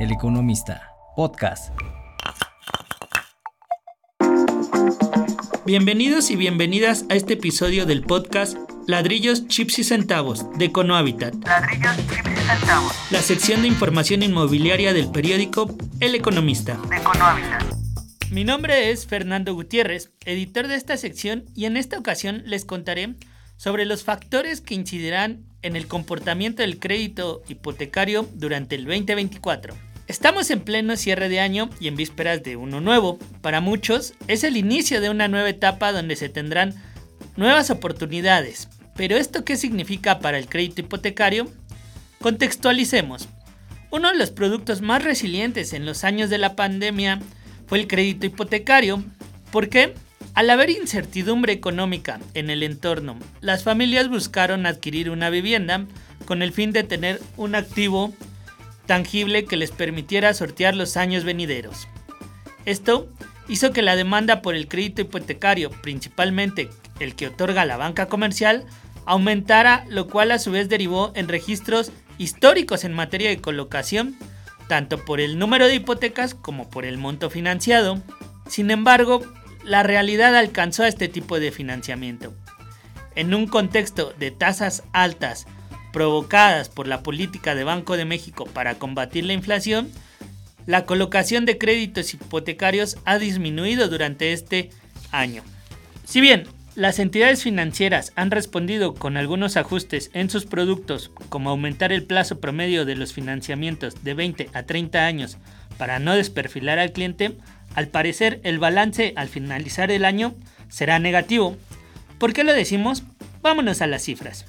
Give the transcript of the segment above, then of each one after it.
El Economista, podcast. Bienvenidos y bienvenidas a este episodio del podcast Ladrillos, Chips y Centavos de Econohabitat. Ladrillos, chips y centavos. La sección de información inmobiliaria del periódico El Economista. De Econohabitat. Mi nombre es Fernando Gutiérrez, editor de esta sección, y en esta ocasión les contaré sobre los factores que incidirán en el comportamiento del crédito hipotecario durante el 2024. Estamos en pleno cierre de año y en vísperas de uno nuevo. Para muchos es el inicio de una nueva etapa donde se tendrán nuevas oportunidades. Pero ¿esto qué significa para el crédito hipotecario? Contextualicemos. Uno de los productos más resilientes en los años de la pandemia fue el crédito hipotecario. ¿Por qué? Al haber incertidumbre económica en el entorno, las familias buscaron adquirir una vivienda con el fin de tener un activo tangible que les permitiera sortear los años venideros. Esto hizo que la demanda por el crédito hipotecario, principalmente el que otorga la banca comercial, aumentara, lo cual a su vez derivó en registros históricos en materia de colocación, tanto por el número de hipotecas como por el monto financiado. Sin embargo, la realidad alcanzó a este tipo de financiamiento. En un contexto de tasas altas provocadas por la política de Banco de México para combatir la inflación, la colocación de créditos hipotecarios ha disminuido durante este año. Si bien las entidades financieras han respondido con algunos ajustes en sus productos, como aumentar el plazo promedio de los financiamientos de 20 a 30 años para no desperfilar al cliente, al parecer, el balance al finalizar el año será negativo. ¿Por qué lo decimos? Vámonos a las cifras.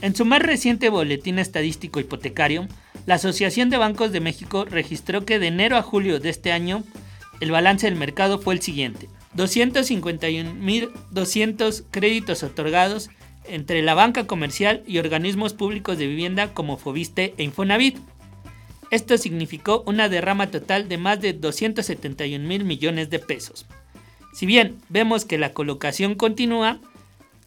En su más reciente boletín estadístico hipotecario, la Asociación de Bancos de México registró que de enero a julio de este año, el balance del mercado fue el siguiente. 251.200 créditos otorgados entre la banca comercial y organismos públicos de vivienda como Fobiste e Infonavit. Esto significó una derrama total de más de 271 mil millones de pesos. Si bien vemos que la colocación continúa,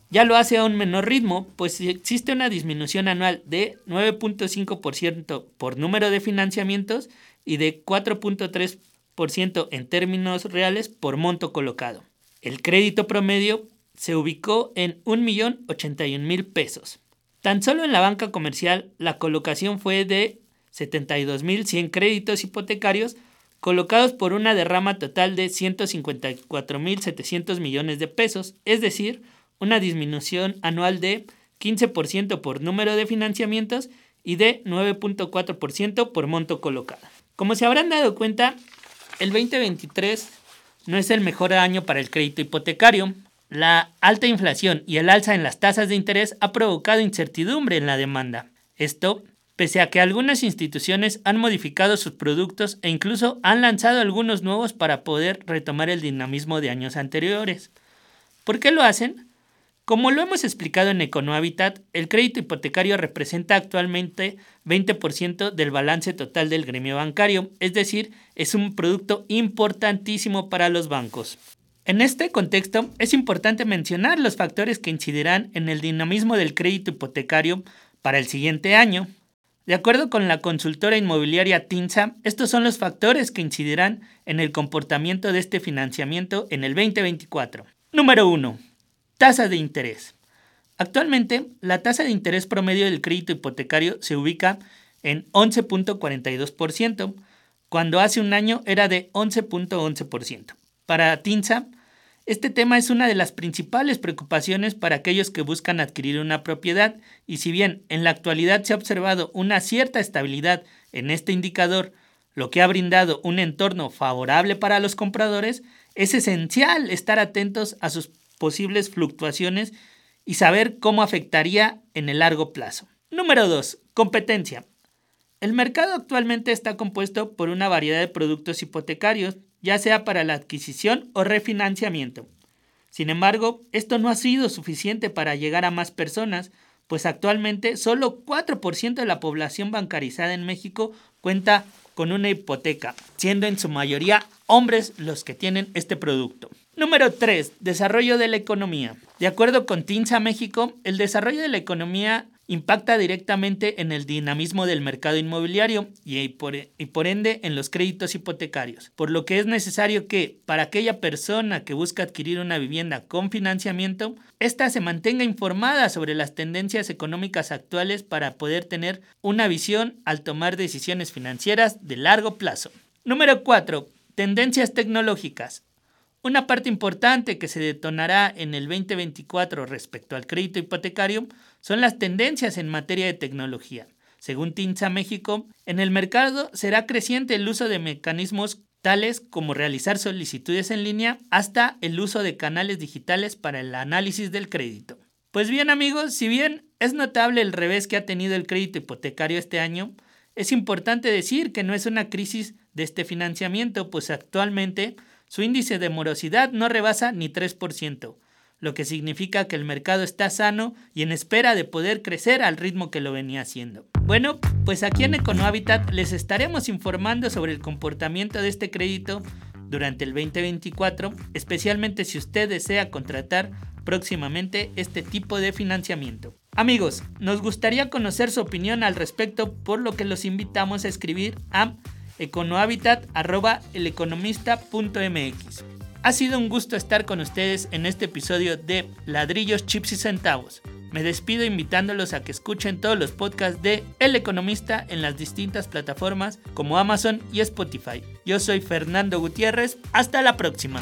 ya lo hace a un menor ritmo, pues existe una disminución anual de 9.5% por número de financiamientos y de 4.3% en términos reales por monto colocado. El crédito promedio se ubicó en 1.081.000 pesos. Tan solo en la banca comercial la colocación fue de 72.100 créditos hipotecarios colocados por una derrama total de 154.700 millones de pesos, es decir, una disminución anual de 15% por número de financiamientos y de 9.4% por monto colocado. Como se habrán dado cuenta, el 2023 no es el mejor año para el crédito hipotecario. La alta inflación y el alza en las tasas de interés ha provocado incertidumbre en la demanda. Esto pese a que algunas instituciones han modificado sus productos e incluso han lanzado algunos nuevos para poder retomar el dinamismo de años anteriores. ¿Por qué lo hacen? Como lo hemos explicado en Econohabitat, el crédito hipotecario representa actualmente 20% del balance total del gremio bancario, es decir, es un producto importantísimo para los bancos. En este contexto, es importante mencionar los factores que incidirán en el dinamismo del crédito hipotecario para el siguiente año. De acuerdo con la consultora inmobiliaria TINSA, estos son los factores que incidirán en el comportamiento de este financiamiento en el 2024. Número 1. Tasa de interés. Actualmente, la tasa de interés promedio del crédito hipotecario se ubica en 11.42%, cuando hace un año era de 11.11%. Para TINSA, este tema es una de las principales preocupaciones para aquellos que buscan adquirir una propiedad y si bien en la actualidad se ha observado una cierta estabilidad en este indicador, lo que ha brindado un entorno favorable para los compradores, es esencial estar atentos a sus posibles fluctuaciones y saber cómo afectaría en el largo plazo. Número 2. Competencia. El mercado actualmente está compuesto por una variedad de productos hipotecarios ya sea para la adquisición o refinanciamiento. Sin embargo, esto no ha sido suficiente para llegar a más personas, pues actualmente solo 4% de la población bancarizada en México cuenta con una hipoteca, siendo en su mayoría hombres los que tienen este producto. Número 3. Desarrollo de la economía. De acuerdo con TINSA México, el desarrollo de la economía impacta directamente en el dinamismo del mercado inmobiliario y por, ende en los créditos hipotecarios, por lo que es necesario que para aquella persona que busca adquirir una vivienda con financiamiento, ésta se mantenga informada sobre las tendencias económicas actuales para poder tener una visión al tomar decisiones financieras de largo plazo. Número 4. Tendencias tecnológicas. Una parte importante que se detonará en el 2024 respecto al crédito hipotecario son las tendencias en materia de tecnología. Según TINSA México, en el mercado será creciente el uso de mecanismos tales como realizar solicitudes en línea hasta el uso de canales digitales para el análisis del crédito. Pues bien amigos, si bien es notable el revés que ha tenido el crédito hipotecario este año, es importante decir que no es una crisis de este financiamiento, pues actualmente su índice de morosidad no rebasa ni 3%, lo que significa que el mercado está sano y en espera de poder crecer al ritmo que lo venía haciendo. Bueno, pues aquí en EconoHabitat les estaremos informando sobre el comportamiento de este crédito durante el 2024, especialmente si usted desea contratar próximamente este tipo de financiamiento. Amigos, nos gustaría conocer su opinión al respecto, por lo que los invitamos a escribir a econohabitat.eleconomista.mx. Ha sido un gusto estar con ustedes en este episodio de Ladrillos, Chips y Centavos. Me despido invitándolos a que escuchen todos los podcasts de El Economista en las distintas plataformas como Amazon y Spotify. Yo soy Fernando Gutiérrez. Hasta la próxima.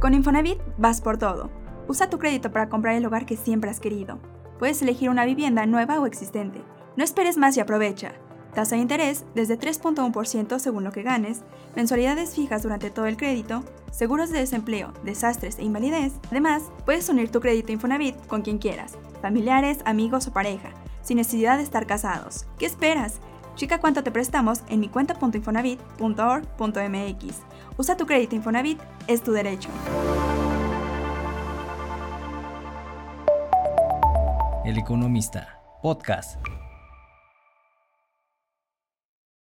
Con Infonavit vas por todo. Usa tu crédito para comprar el hogar que siempre has querido. Puedes elegir una vivienda nueva o existente. No esperes más y aprovecha. Tasa de interés desde 3.1% según lo que ganes, mensualidades fijas durante todo el crédito, seguros de desempleo, desastres e invalidez. Además, puedes unir tu crédito Infonavit con quien quieras, familiares, amigos o pareja, sin necesidad de estar casados. ¿Qué esperas? Chica cuánto te prestamos en mi cuenta.infonavit.org.mx. Usa tu crédito Infonavit, es tu derecho. El Economista, podcast.